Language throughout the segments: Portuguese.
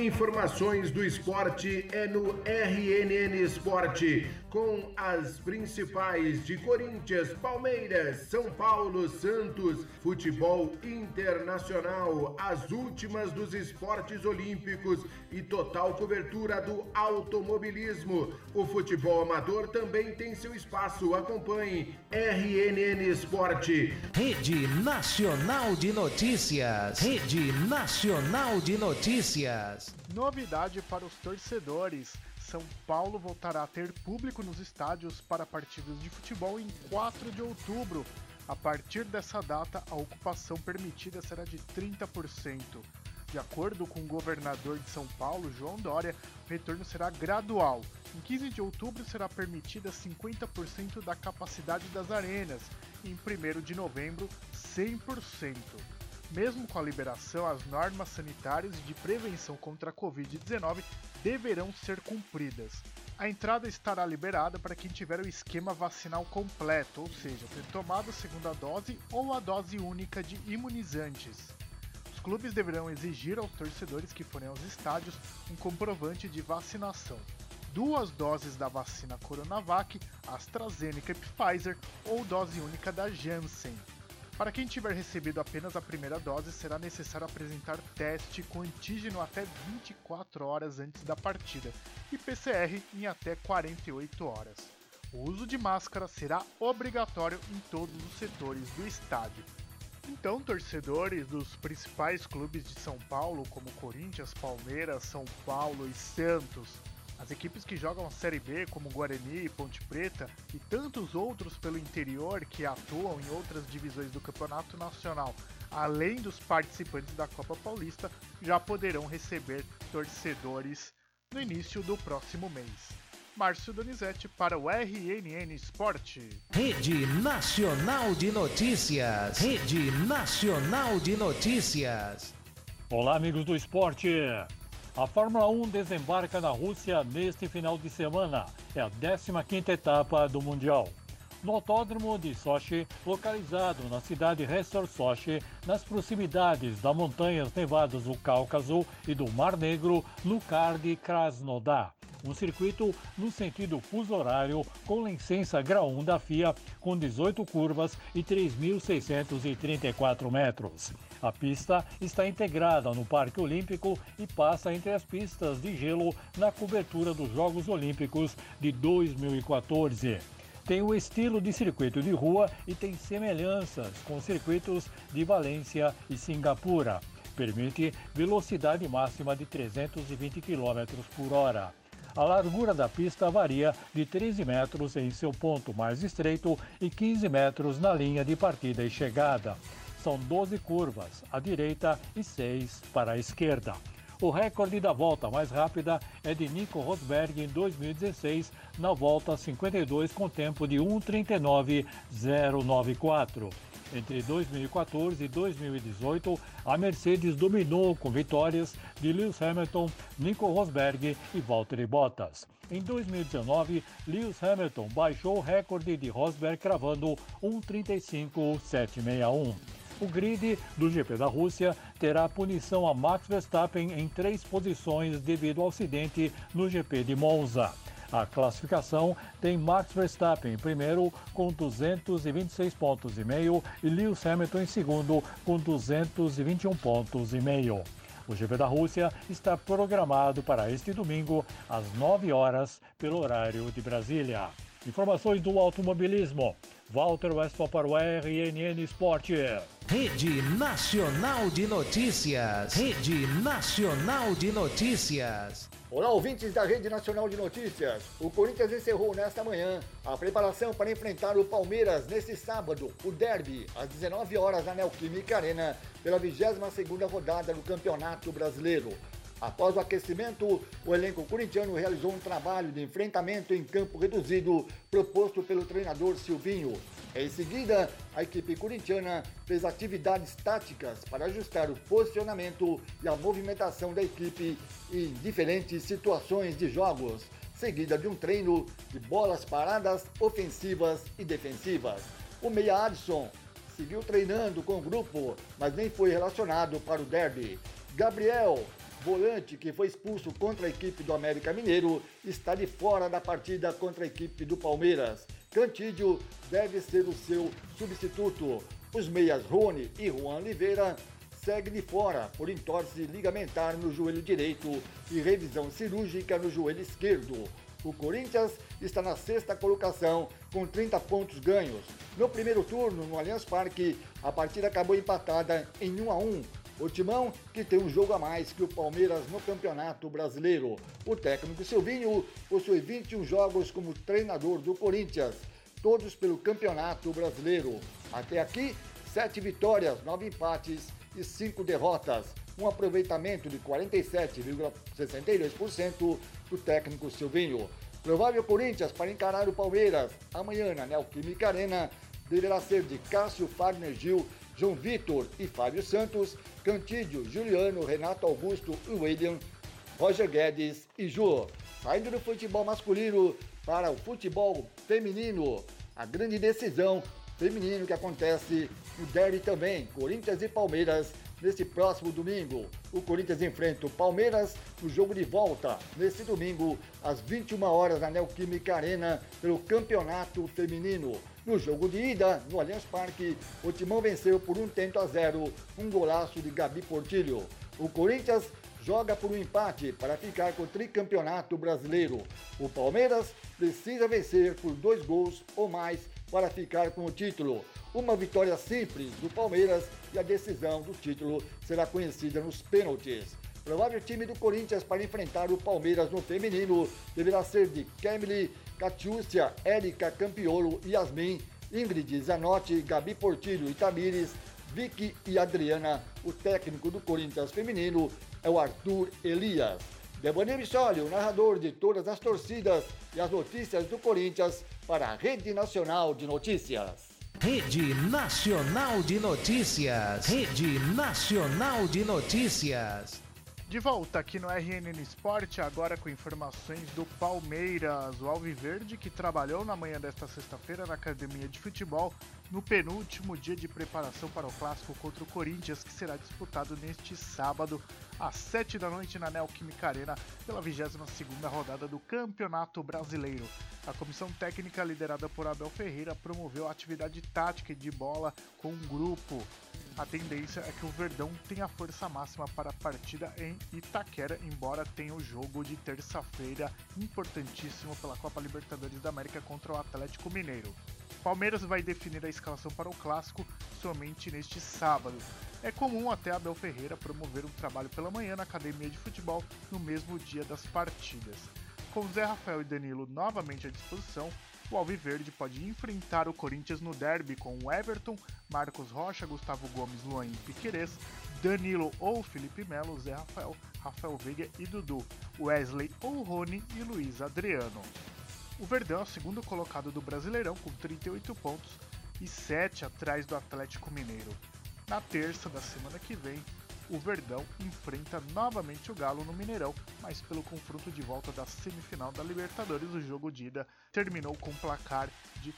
Informações do esporte é no RNN Esporte, com as principais de Corinthians, Palmeiras, São Paulo, Santos, futebol internacional, as últimas dos esportes olímpicos e total cobertura do automobilismo. O futebol amador também tem seu espaço. Acompanhe RNN Esporte. Rede Nacional de Notícias. Rede Nacional de Notícias. Novidade para os torcedores. São Paulo voltará a ter público nos estádios para partidas de futebol em 4 de outubro. A partir dessa data, a ocupação permitida será de 30%. De acordo com o governador de São Paulo, João Dória, o retorno será gradual. Em 15 de outubro será permitida 50% da capacidade das arenas e em 1 de novembro 100%. Mesmo com a liberação, as normas sanitárias de prevenção contra a Covid-19 deverão ser cumpridas. A entrada estará liberada para quem tiver o esquema vacinal completo, ou seja, ter tomado a segunda dose ou a dose única de imunizantes. Os clubes deverão exigir aos torcedores que forem aos estádios um comprovante de vacinação. Duas doses da vacina Coronavac, AstraZeneca e Pfizer ou dose única da Janssen. Para quem tiver recebido apenas a primeira dose, será necessário apresentar teste com antígeno até 24 horas antes da partida e PCR em até 48 horas. O uso de máscara será obrigatório em todos os setores do estádio. Então, torcedores dos principais clubes de São Paulo, como Corinthians, Palmeiras, São Paulo e Santos, as equipes que jogam a Série B, como Guarani, Ponte Preta e tantos outros pelo interior que atuam em outras divisões do Campeonato Nacional, além dos participantes da Copa Paulista, já poderão receber torcedores no início do próximo mês. Márcio Donizete para o RNN Esporte. Rede Nacional de Notícias. Rede Nacional de Notícias. Olá, amigos do esporte. A Fórmula 1 desembarca na Rússia neste final de semana. É a 15ª etapa do Mundial. No autódromo de Sochi, localizado na cidade Restor Sochi, nas proximidades das montanhas nevadas do Cáucaso e do Mar Negro, no CAR de Krasnodar um circuito no sentido fuso horário com licença grau 1 da FIA, com 18 curvas e 3.634 metros. A pista está integrada no Parque Olímpico e passa entre as pistas de gelo na cobertura dos Jogos Olímpicos de 2014 tem o estilo de circuito de rua e tem semelhanças com circuitos de Valência e Singapura. Permite velocidade máxima de 320 km por hora. A largura da pista varia de 13 metros em seu ponto mais estreito e 15 metros na linha de partida e chegada. São 12 curvas à direita e 6 para a esquerda. O recorde da volta mais rápida é de Nico Rosberg em 2016, na volta 52 com tempo de 1:39.094. Entre 2014 e 2018, a Mercedes dominou com vitórias de Lewis Hamilton, Nico Rosberg e Valtteri Bottas. Em 2019, Lewis Hamilton baixou o recorde de Rosberg cravando 1:35.761. O grid do GP da Rússia terá punição a Max Verstappen em três posições devido ao acidente no GP de Monza. A classificação tem Max Verstappen em primeiro com 226 pontos e meio e Lewis Hamilton em segundo com 221 pontos e meio. O GP da Rússia está programado para este domingo às 9 horas pelo horário de Brasília. Informações do automobilismo. Walter Westphal para o RNN Esporte. Rede Nacional de Notícias. Rede Nacional de Notícias. Olá, ouvintes da Rede Nacional de Notícias. O Corinthians encerrou nesta manhã a preparação para enfrentar o Palmeiras neste sábado, o derby, às 19 horas na Neoquímica Arena, pela 22ª rodada do Campeonato Brasileiro. Após o aquecimento, o elenco corintiano realizou um trabalho de enfrentamento em campo reduzido proposto pelo treinador Silvinho. Em seguida, a equipe corintiana fez atividades táticas para ajustar o posicionamento e a movimentação da equipe em diferentes situações de jogos, seguida de um treino de bolas paradas ofensivas e defensivas. O meia Adson seguiu treinando com o grupo, mas nem foi relacionado para o derby. Gabriel volante que foi expulso contra a equipe do América Mineiro, está de fora da partida contra a equipe do Palmeiras. Cantídio deve ser o seu substituto. Os meias Rony e Juan Oliveira seguem de fora por entorse ligamentar no joelho direito e revisão cirúrgica no joelho esquerdo. O Corinthians está na sexta colocação com 30 pontos ganhos. No primeiro turno, no Allianz Parque, a partida acabou empatada em 1 a 1 o Timão, que tem um jogo a mais que o Palmeiras no Campeonato Brasileiro. O técnico Silvinho possui 21 jogos como treinador do Corinthians, todos pelo Campeonato Brasileiro. Até aqui, 7 vitórias, 9 empates e 5 derrotas. Um aproveitamento de 47,62% do técnico Silvinho. Provável Corinthians para encarar o Palmeiras amanhã na Neoquímica Arena deverá ser de Cássio Fagner Gil João Vitor e Fábio Santos, Cantídio, Juliano, Renato Augusto e William, Roger Guedes e Jô. Saindo do futebol masculino para o futebol feminino, a grande decisão feminino que acontece no derby também, Corinthians e Palmeiras, nesse próximo domingo. O Corinthians enfrenta o Palmeiras no jogo de volta, nesse domingo, às 21 horas na Neoquímica Arena, pelo Campeonato Feminino. No jogo de ida, no Allianz Parque, o Timão venceu por um tento a zero, um golaço de Gabi Portilho. O Corinthians joga por um empate para ficar com o tricampeonato brasileiro. O Palmeiras precisa vencer por dois gols ou mais para ficar com o título. Uma vitória simples do Palmeiras e a decisão do título será conhecida nos pênaltis. Provável time do Corinthians para enfrentar o Palmeiras no feminino deverá ser de Kemily Catiúcia, Érica Campiolo, Yasmin, Ingrid Zanotti, Gabi Portilho e Tamires, Vicky e Adriana. O técnico do Corinthians feminino é o Arthur Elias. Debonir Bissoli, o narrador de todas as torcidas e as notícias do Corinthians para a Rede Nacional de Notícias. Rede Nacional de Notícias. Rede Nacional de Notícias. De volta aqui no RNN Esporte, agora com informações do Palmeiras, o Alviverde que trabalhou na manhã desta sexta-feira na academia de futebol, no penúltimo dia de preparação para o clássico contra o Corinthians, que será disputado neste sábado, às 7 da noite na Neoquímica Arena, pela 22ª rodada do Campeonato Brasileiro. A comissão técnica liderada por Abel Ferreira promoveu a atividade tática de bola com um grupo a tendência é que o Verdão tenha força máxima para a partida em Itaquera, embora tenha o jogo de terça-feira importantíssimo pela Copa Libertadores da América contra o Atlético Mineiro. Palmeiras vai definir a escalação para o clássico somente neste sábado. É comum até Abel Ferreira promover um trabalho pela manhã na academia de futebol no mesmo dia das partidas. Com Zé Rafael e Danilo novamente à disposição, o Alviverde pode enfrentar o Corinthians no derby com o Everton, Marcos Rocha, Gustavo Gomes, Luan Piquerez, Danilo ou Felipe Melo, Zé Rafael, Rafael Veiga e Dudu, Wesley ou Rony e Luiz Adriano. O Verdão é o segundo colocado do Brasileirão com 38 pontos e 7 atrás do Atlético Mineiro. Na terça da semana que vem, o Verdão enfrenta novamente o Galo no Mineirão, mas pelo confronto de volta da semifinal da Libertadores, o jogo de ida terminou com placar de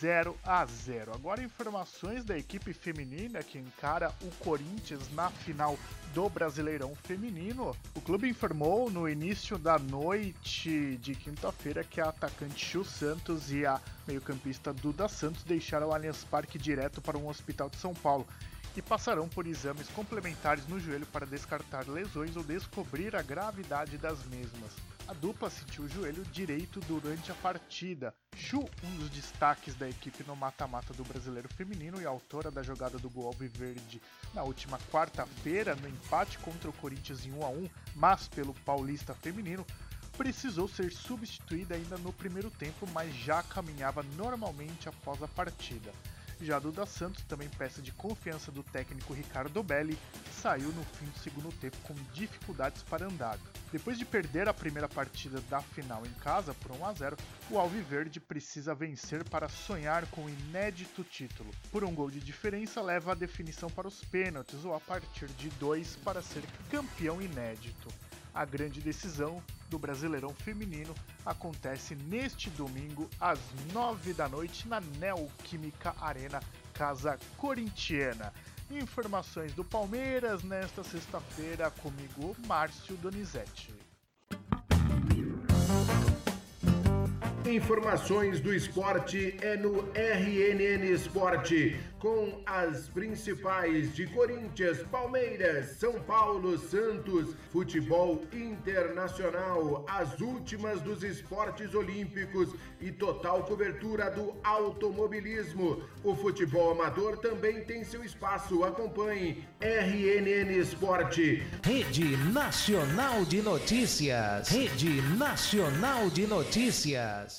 0 a 0. Agora informações da equipe feminina que encara o Corinthians na final do Brasileirão Feminino. O clube informou no início da noite de quinta-feira que a atacante Chu Santos e a meio-campista Duda Santos deixaram o Allianz Parque direto para um hospital de São Paulo e passarão por exames complementares no joelho para descartar lesões ou descobrir a gravidade das mesmas. A dupla sentiu o joelho direito durante a partida. Chu, um dos destaques da equipe no mata-mata do Brasileiro Feminino e autora da jogada do gol alviverde na última quarta-feira no empate contra o Corinthians em 1 a 1, mas pelo Paulista Feminino, precisou ser substituída ainda no primeiro tempo, mas já caminhava normalmente após a partida. Já Duda Santos, também peça de confiança do técnico Ricardo Belli, saiu no fim do segundo tempo com dificuldades para andar. Depois de perder a primeira partida da final em casa por 1 a 0, o Alviverde precisa vencer para sonhar com o inédito título. Por um gol de diferença, leva a definição para os pênaltis ou a partir de dois para ser campeão inédito. A grande decisão do Brasileirão Feminino acontece neste domingo às 9 da noite na Neoquímica Arena, Casa Corintiana. Informações do Palmeiras nesta sexta-feira comigo, Márcio Donizete. Informações do esporte é no RNN Esporte, com as principais de Corinthians, Palmeiras, São Paulo, Santos, futebol internacional, as últimas dos esportes olímpicos e total cobertura do automobilismo. O futebol amador também tem seu espaço. Acompanhe RNN Esporte. Rede Nacional de Notícias. Rede Nacional de Notícias.